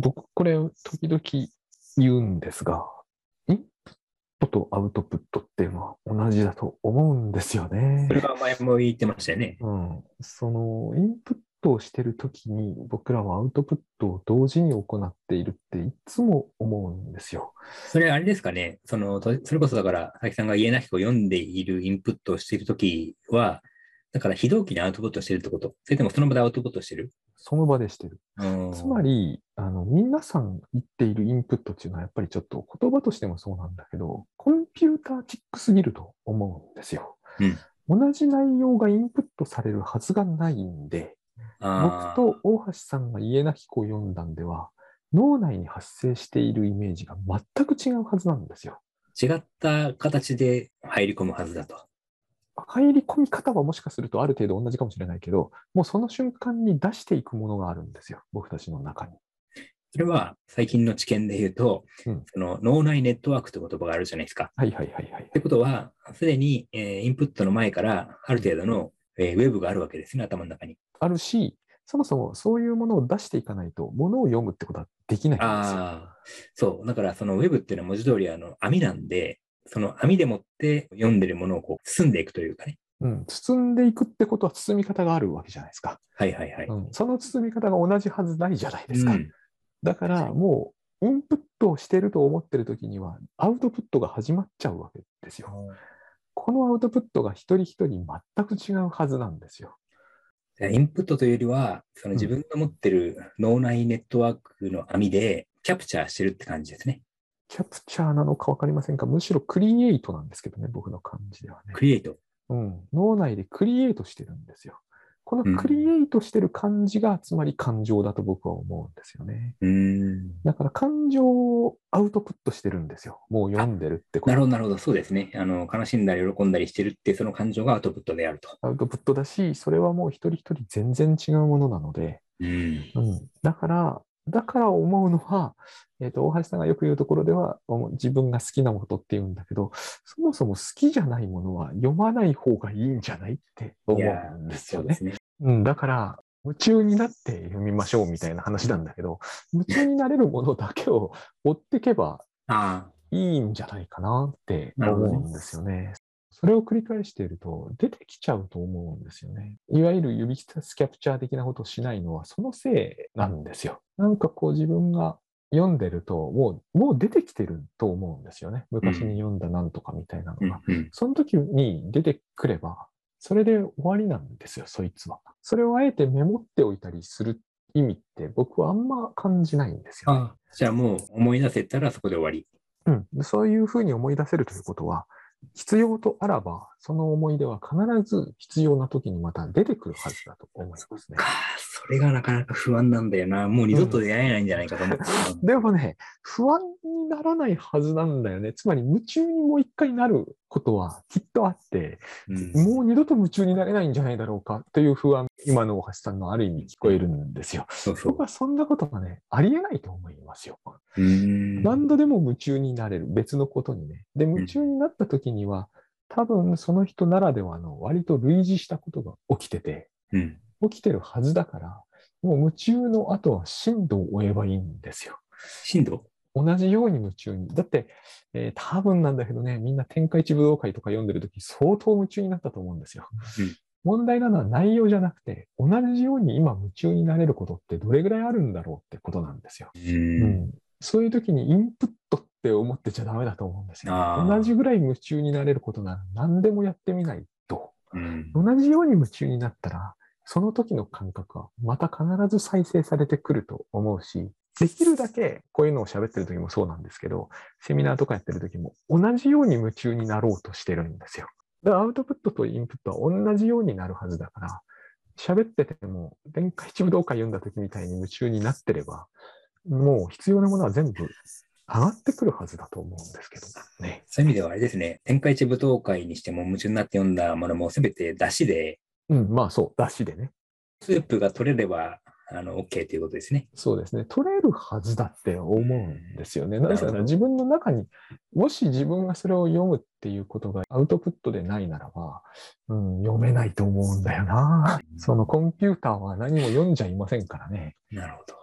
僕、これ、時々言うんですが、インプットとアウトプットっていうのは同じだと思うんですよねそ。れは前も言ってましたよね。うん。その、インプットをしてるときに、僕らはアウトプットを同時に行っているっていつも思うんですよ。それあれですかね。その、とそれこそだから、佐々木さんが家なき子を読んでいるインプットをしているときは、だから非同期にアウトプットしてるってことそれともその場でアウトプットしてる？その場でしてる。うんつまり、あの、皆さん言っているインプットっていうのはやっぱりちょっと言葉としてもそうなんだけど、コンピューターチックすぎると思うんですよ。同じ内容がインプットされるはずがないんで、あ僕と大橋さんが家なき子を読んだんでは、脳内に発生しているイメージが全く違うはずなんですよ。違った形で入り込むはずだと。入り込み方はもしかするとある程度同じかもしれないけど、もうその瞬間に出していくものがあるんですよ。僕たちの中に。それは最近の知見で言うと、うんその脳内ネットワークって言葉があるじゃないですか。はいはいはいはいっ。てことは、すでに、えーインプットの前からある程度の、えーウェブがあるわけですね、頭の中に。あるし、そもそもそういうものを出していかないと、ものを読むってことはできないんですよ。ああ、そう。だからそのウェブっていうのは文字通りあの網なんで、その網でもって読んでるものをこう包んでいくというかね。うん、包んでいくってことは包み方があるわけじゃないですか。はいはいはい。うん、その包み方が同じはずないじゃないですか。うんだからもう、インプットをしてると思ってる時には、アウトプットが始まっちゃうわけですよ。このアウトプットが一人一人全く違うはずなんですよ。インプットというよりは、その自分が持ってる脳内ネットワークの網でキャプチャーしてるって感じですね。キャプチャーなのかわかりませんかむしろクリエイトなんですけどね、僕の感じではね。クリエイト。うん、脳内でクリエイトしてるんですよ。このクリエイトしてる感じが、つまり感情だと僕は思うんですよね。うーん。だから感情をアウトプットしてるんですよ。もう読んでるってこと。なるほど、なるほど。そうですね。あの、悲しんだり喜んだりしてるって、その感情がアウトプットであると。アウトプットだし、それはもう一人一人全然違うものなので、うん。うん、だから、だから思うのは、えっ、と、大橋さんがよく言うところでは、お自分が好きなことって言うんだけど、そもそも好きじゃないものは読まない方がいいんじゃないって思うんですよね。そうね。うん、だから、夢中になって読みましょうみたいな話なんだけど、夢中になれるものだけを追っていけば。いいんじゃないかなって思うんですよね。それを繰り返していると出てきちゃうと思うんですよね。いわゆる指スキャプチャー的なことをしないのはそのせいなんですよ。なんかこう自分が読んでるともう、もう出てきてると思うんですよね。昔に読んだなんとかみたいなのが。その時に出てくれば、それで終わりなんですよ、そいつは。それをあえてメモっておいたりする意味って僕はあんま感じないんですよ、ね。じゃあもう思い出せたらそこで終わり。うん、そういうふうに思い出せるということは、必要とあらば、その思い出は必ず必要な時にまた出てくるはずだと。思いますねか。それがなかなか不安なんだよな。もう二度と出会えないんじゃないかと思ってる。でもね、不安にならないはずなんだよね。つまり夢中にもう一回なることはきっとあって、うんもう二度と夢中になれないんじゃないだろうかという不安、今の大橋さんのある意味聞こえるんですよ。そうそう僕。はそんなことがね、ありえないと思いますよ。何度でも夢中になれる。別のことにね。で、夢中になった時には、多分その人ならではの割と類似したことが起きてて、うん。起きてるはずだから、もう夢中の後は深度を追えばいいんですよ。震度同じように夢中に。だって、えー多分なんだけどね、みんな天下一武道会とか読んでる時相当夢中になったと思うんですよ。うん問題なのは内容じゃなくて、同じように今夢中になれることってどれぐらいあるんだろうってことなんですよ。う。うんん、そういう時にインプットって思ってちゃダメだと思うんですよ。同じぐらい夢中になれることなら何でもやってみないと。うん。同じように夢中になったら、その時の感覚はまた必ず再生されてくると思うし、できるだけこういうのを喋ってる時もそうなんですけど、セミナーとかやってる時も同じように夢中になろうとしてるんですよ。だからアウトプットとインプットは同じようになるはずだから、喋ってても、天下一武道会読んだ時みたいに夢中になってれば、もう必要なものは全部上がってくるはずだと思うんですけどね。そういう意味ではあれですね、天下一舞踏会にしても夢中になって読んだものもすべて出汁で、うん、まあそう、出汁でね。スープが取れれば、あの、OK ということですね。そうですね。取れるはずだって思うんですよね。なぜなら自分の中に、もし自分がそれを読むっていうことがアウトプットでないならば、うん、読めないと思うんだよな。そのコンピューターは何も読んじゃいませんからね。なるほど。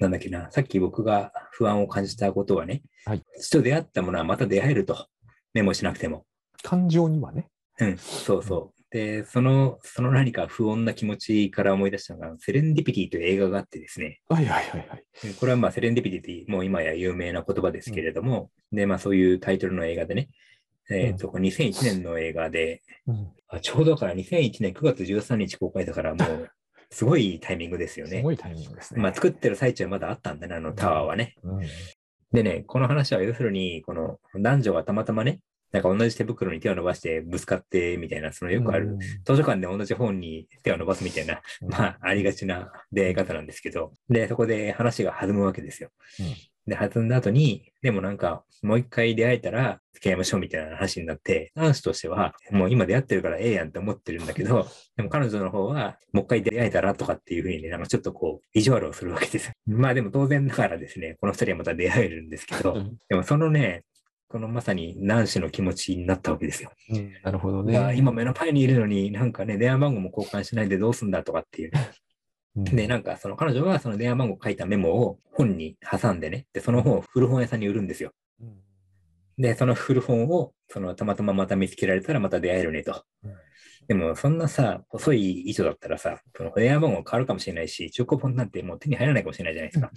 なんだっけな、さっき僕が不安を感じたことはね、はい父と出会ったものはまた出会えると。メモしなくても。感情にはね。うん、そうそう。で、その、その何か不穏な気持ちから思い出したのが、セレンディピティという映画があってですね、はいはいはいはい。うんこれはまあセレンディピティもう今や有名な言葉ですけれども、で、まあそういうタイトルの映画でね、えっ、と、これ2001年の映画で、うん、あちょうどだから2001年9月13日公開だからもう、すごいタイミングですよね。すごいタイミングですね。まあ作ってる最中はまだあったんだね、あのタワーはね。うんでね、この話は要するに、この男女がたまたまね、なんか同じ手袋に手を伸ばしてぶつかってみたいな、そのよくある、うん。図書館で同じ本に手を伸ばすみたいな、まあ、ありがちな出会い方なんですけど、で、そこで話が弾むわけですよ。で、弾んだ後に、でもなんか、もう一回出会えたら付き合いましょうみたいな話になって、男子としては、もう今出会ってるからええやんって思ってるんだけど、でも彼女の方は、もう一回出会えたらとかっていうふうにね、なんかちょっとこう、意地悪をするわけですよ。まあでも当然だからですね、この二人はまた出会えるんですけど、うん。でもそのね、このまさに男子の気持ちになったわけですよ。うんなるほどね。今目の前にいるのになんかね、電話番号も交換しないでどうすんだとかっていうね。うんで、なんかその彼女はその電話番号書いたメモを本に挟んでね、で、その本を古本屋さんに売るんですよ。うんで、その古本を、そのたまたままた見つけられたらまた出会えるねとうん。でも、そんなさ、細い糸だったらさ、その電話番号変わるかもしれないし、中古本なんてもう手に入らないかもしれないじゃないですか。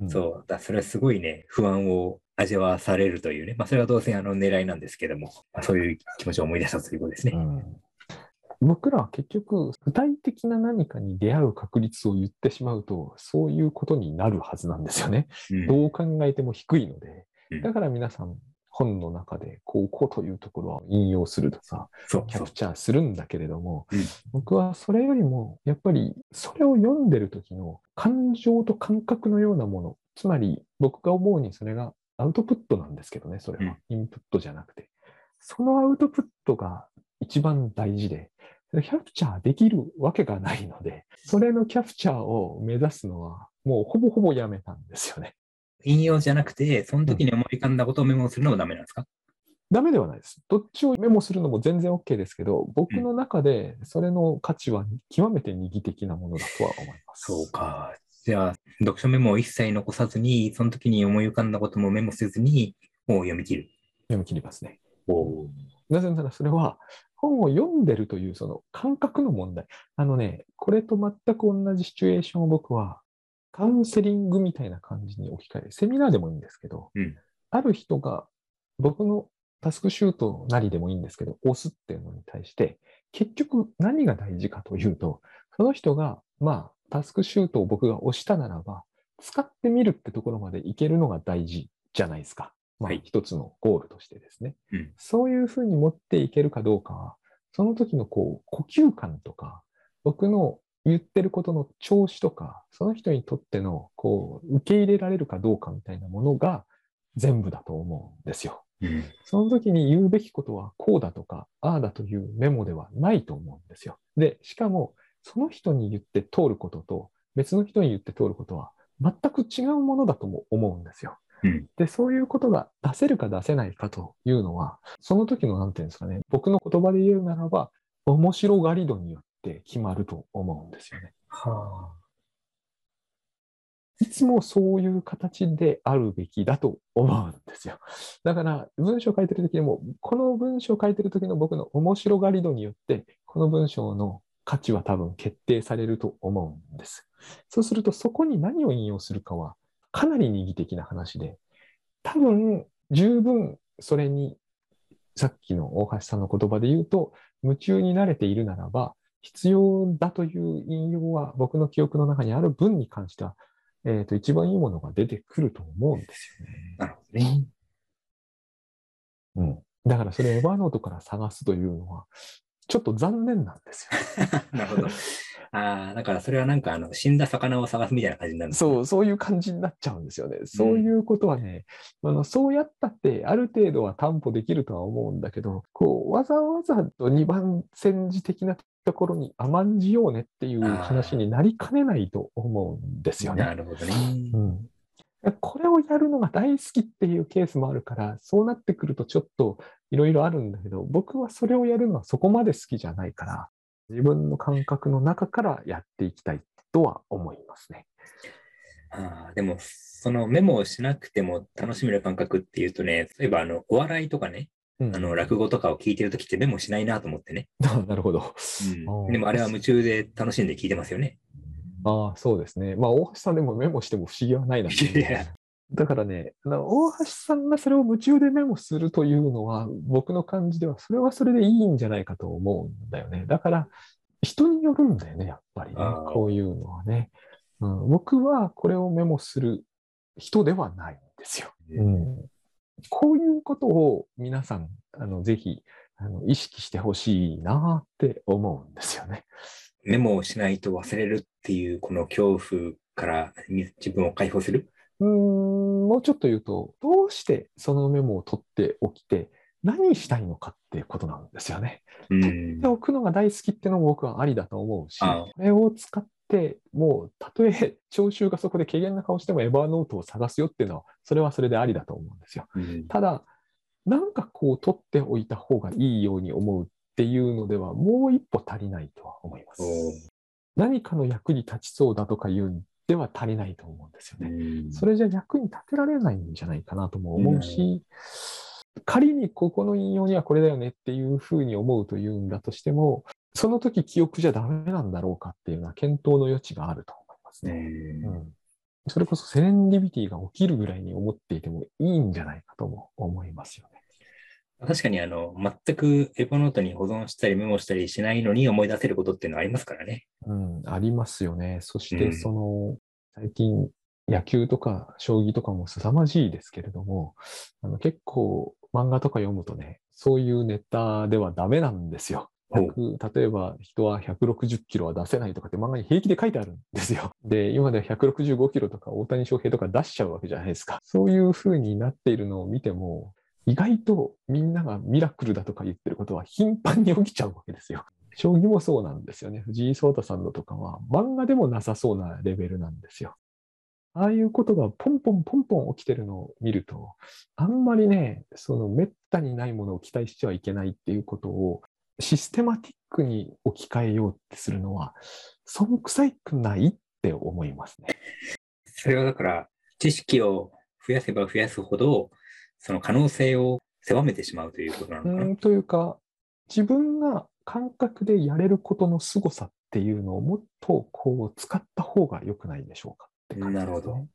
うんそう。だそれはすごいね、不安を味わわされるというね。まあ、それは当然あの狙いなんですけども、まあ、そういう気持ちを思い出したということですね。うん僕らは結局、具体的な何かに出会う確率を言ってしまうと、そういうことになるはずなんですよね。うんどう考えても低いのでうん。だから皆さん、本の中で、こう、こうというところは引用するとか、そうそうキャプ。チャーするんだけれども、うん僕はそれよりも、やっぱり、それを読んでる時の感情と感覚のようなもの、つまり、僕が思うにそれがアウトプットなんですけどね、それは。インプットじゃなくて。そのアウトプットが一番大事で、キャプチャーできるわけがないので、それのキャプチャーを目指すのは、もうほぼほぼやめたんですよね。引用じゃなくて、その時に思い浮かんだことをメモするのもダメなんですか、ダメではないです。どっちをメモするのも全然 OK ですけど、僕の中でそれの価値は極めて二義的なものだとは思います。そうか。じゃあ、読書メモを一切残さずに、その時に思い浮かんだこともメモせずに、もう読み切る。読み切りますね。おなぜならそれは本を読んでるというその感覚の問題。あのね、これと全く同じシチュエーションを僕はカウンセリングみたいな感じに置き換える。セミナーでもいいんですけど、うんある人が僕のタスクシュートなりでもいいんですけど、押すっていうのに対して、結局何が大事かというと、その人が、まあ、タスクシュートを僕が押したならば、使ってみるってところまでいけるのが大事じゃないですか。まあはい、一つのゴールとしてですね。うんそういうふうに持っていけるかどうかは、その時のこう呼吸感とか、僕の言ってることの調子とか、その人にとってのこう受け入れられるかどうかみたいなものが全部だと思うんですよ。うん。その時に言うべきことはこうだとか、ああだというメモではないと思うんですよ。で、しかも、その人に言って通ることと、別の人に言って通ることは、全く違うものだとも思うんですよ。うんで、そういうことが出せるか出せないかというのは、その時の、なんていうんですかね、僕の言葉で言うならば、面白がり度によって決まると思うんですよね。はあ。いつもそういう形であるべきだと思うんですよ。だから、文章を書いてるときにも、この文章を書いてるときの僕の面白がり度によって、この文章の価値は多分決定されると思うんです。そうすると、そこに何を引用するかは、かなり二義的な話で、多分、十分それに、さっきの大橋さんの言葉で言うと、夢中になれているならば、必要だという引用は僕の記憶の中にある文に関してはえっ、と、一番いいものが出てくると思うんですよね。なるほどね。うん。だからそれエヴァノートから探すというのは、ちょっと残念なんですよ。なるほど。ああ、だからそれはなんかあの死んだ魚を探すみたいな感じになるそう、そういう感じになっちゃうんですよね。そういうことはね、あのそうやったってある程度は担保できるとは思うんだけど、こう、わざわざと二番戦時的なところに甘んじようねっていう話になりかねないと思うんですよね。なるほどね。うんこれをやるのが大好きっていうケースもあるから、そうなってくるとちょっといろいろあるんだけど、僕はそれをやるのはそこまで好きじゃないから、自分の感覚の中からやっていきたいとは思いますね。ああ、でも、そのメモをしなくても楽しめる感覚っていうとね、例えばあの、お笑いとかね、うんあの、落語とかを聞いてるときってメモしないなと思ってね。なるほど。うんでもあれは夢中で楽しんで聞いてますよね。ああ、そうですね。まあ、大橋さんでもメモしても不思議はないなだからね、大橋さんがそれを夢中でメモするというのは、僕の感じでは、それはそれでいいんじゃないかと思うんだよね。だから、人によるんだよね、やっぱりね。こういうのはね。うん、僕はこれをメモする人ではないんですよ。うん、こういうことを皆さん、あのぜひあの意識してほしいなって思うんですよね。メモをしないと忘れるっていうこの恐怖から自分を解放する？うーんもうちょっと言うと、どうしてそのメモを取っておきて、何したいのかっていうことなんですよね。うん取っておくのが大好きっていうのも僕はありだと思うし、これを使って、もうたとえ聴衆がそこで軽減な顔してもエバーノートを探すよっていうのは、それはそれでありだと思うんですよ。うんただ、なんかこう取っておいた方がいいように思うっていうのでは、もう一歩足りないとは思います。お何かの役に立ちそうだとかいうんでは足りないと思うんですよね。うんそれじゃ役に立てられないんじゃないかなとも思うし、仮にここの引用にはこれだよねっていうふうに思うというんだとしても、その時記憶じゃダメなんだろうかっていうのは検討の余地があると思いますね。それこそセレンディビティが起きるぐらいに思っていてもいいんじゃないかとも思いますよね。確かにあの、全くエヴァノートに保存したりメモしたりしないのに思い出せることっていうのはありますからね。うん、ありますよね。そしうんて、その、最近、野球とか将棋とかも凄まじいですけれども、あの結構漫画とか読むとね、そういうネタではダメなんですよ。ほう100例えば人は160キロは出せないとかって漫画に平気で書いてあるんですよ。で、今では165キロとか大谷翔平とか出しちゃうわけじゃないですか。そういう風になっているのを見ても、意外とみんながミラクルだとか言ってることは頻繁に起きちゃうわけですよ。将棋もそうなんですよね。藤井聡太さんのとかは漫画でもなさそうなレベルなんですよ。ああいうことがポンポンポンポン起きてるのを見ると、あんまりね、その滅多にないものを期待してはいけないっていうことをシステマティックに置き換えようってするのは、そんくさいくないって思いますね。それはだから、知識を増やせば増やすほど、その可能性を狭めてしまうということなのかな。うんというか、自分が感覚でやれることの凄さっていうのをもっとこう使った方が良くないでしょうかって感じです、ね。なるほど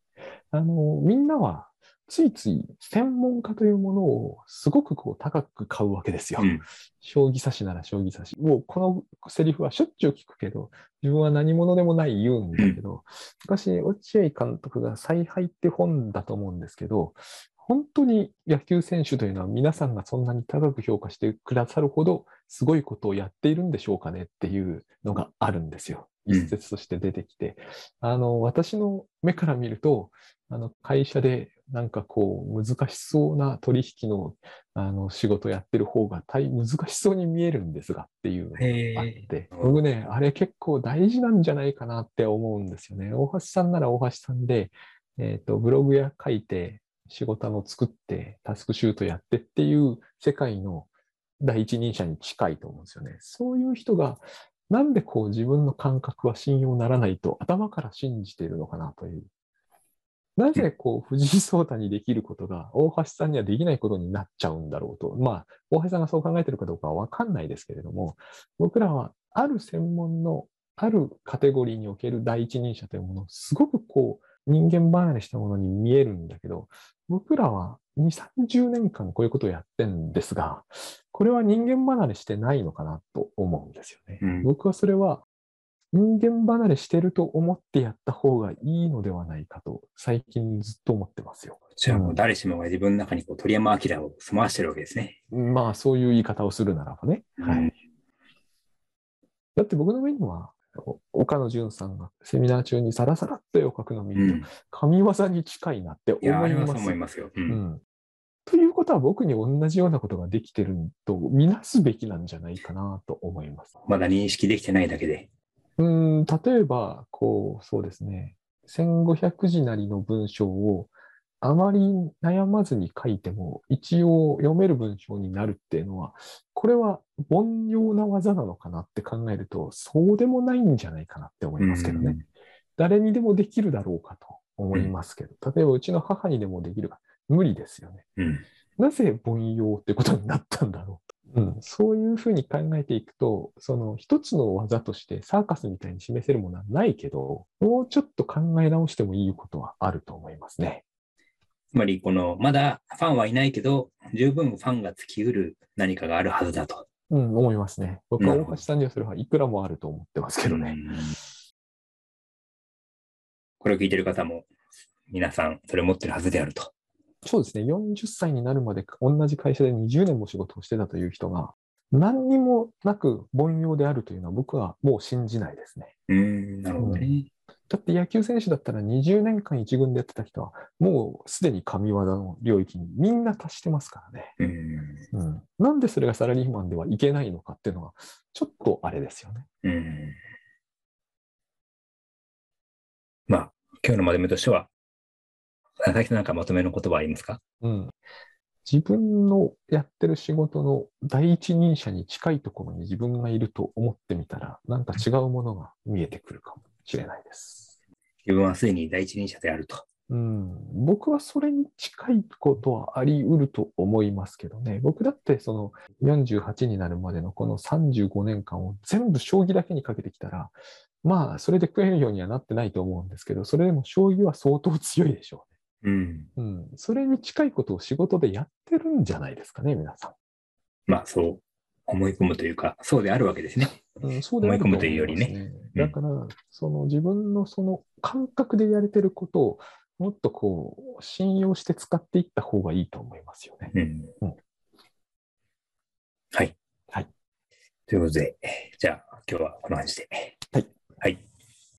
あの、みんなはついつい専門家というものをすごくこう高く買うわけですよ。うん将棋指しなら将棋指し。もうこのセリフはしょっちゅう聞くけど、自分は何者でもない言うんだけど、昔、落合監督が采配って本だと思うんですけど、本当に野球選手というのは皆さんがそんなに高く評価してくださるほどすごいことをやっているんでしょうかねっていうのがあるんですよ。うん一説として出てきて。あの、私の目から見ると、あの、会社でなんかこう難しそうな取引のあの仕事やってる方が大難しそうに見えるんですがっていうのがあって僕ね、あれ結構大事なんじゃないかなって思うんですよね。大橋さんなら大橋さんで、えっ、と、ブログや書いて、仕事の作って、タスクシュートやってっていう世界の第一人者に近いと思うんですよね。そういう人が、なんでこう自分の感覚は信用ならないと頭から信じているのかなという。なぜこう藤井聡太にできることが大橋さんにはできないことになっちゃうんだろうと。まあ、大橋さんがそう考えてるかどうかはわかんないですけれども、僕らはある専門のあるカテゴリーにおける第一人者というものをすごくこう人間離れしたものに見えるんだけど、僕らは2、30年間こういうことをやってんですが、これは人間離れしてないのかなと思うんですよね。うん僕はそれは人間離れしてると思ってやった方がいいのではないかと最近ずっと思ってますよ。じゃあもう誰しもが自分の中にこう鳥山明を住まわしてるわけですね。まあそういう言い方をするならばね。はいうんだって僕の目には、お岡野純さんがセミナー中にさらさらっと絵を描くのを見ると、うん。神業に近いなって思いま。れはそう思いますよ。う。うんん。ということは僕に同じようなことができてるとみなすべきなんじゃないかなと思います。まだ認識できてないだけで。うん、例えば、こう、そうですね。1500字なりの文章をあまり悩まずに書いても、一応読める文章になるっていうのは、これは凡庸な技なのかなって考えると、そうでもないんじゃないかなって思いますけどね。誰にでもできるだろうかと思いますけど、例えばうちの母にでもできるが、無理ですよね。うん。なぜ凡庸ってことになったんだろう？と。うん、そういうふうに考えていくと、その一つの技としてサーカスみたいに示せるものはないけど、もうちょっと考え直してもいいことはあると思いますね。つまり、この、まだファンはいないけど、十分ファンが尽きうる何かがあるはずだと。うん、思いますね。僕は大橋さんにはそれはいくらもあると思ってますけどね。うんこれを聞いてる方も、皆さん、それを持ってるはずであると。そうですね。40歳になるまで同じ会社で20年も仕事をしてたという人が、何にもなく凡庸であるというのは僕はもう信じないですね。うーん、なるほどね。だって野球選手だったら20年間一軍でやってた人は、もうすでに神業の領域にみんな達してますからね。うん。うん。なんでそれがサラリーマンではいけないのかっていうのは、ちょっとあれですよね。うん。まあ、今日のまとめとしては、佐々木さんなんかまとめの言葉ありますか？うん。自分のやってる仕事の第一人者に近いところに自分がいると思ってみたら、なんか違うものが見えてくるかもしれないです。自分はすでに第一人者であると。うん、僕はそれに近いことはあり得ると思いますけどね。僕だってその48になるまでのこの35年間を全部将棋だけにかけてきたら、まあそれで食えるようにはなってないと思うんですけど、それでも将棋は相当強いでしょうん。うね。うん。それに近いことを仕事でやってるんじゃないですかね、皆さまあ、そう思い込むというか、そうであるわけですね。ん。うん、そうである思い込むというよりね思いますうんだから、その自分のその感覚でやれてることをもっとこう信用して使っていった方がいいと思いますよね。うん。うんはい。はい。ということで、じゃあ今日はこの感じで。はい。はい。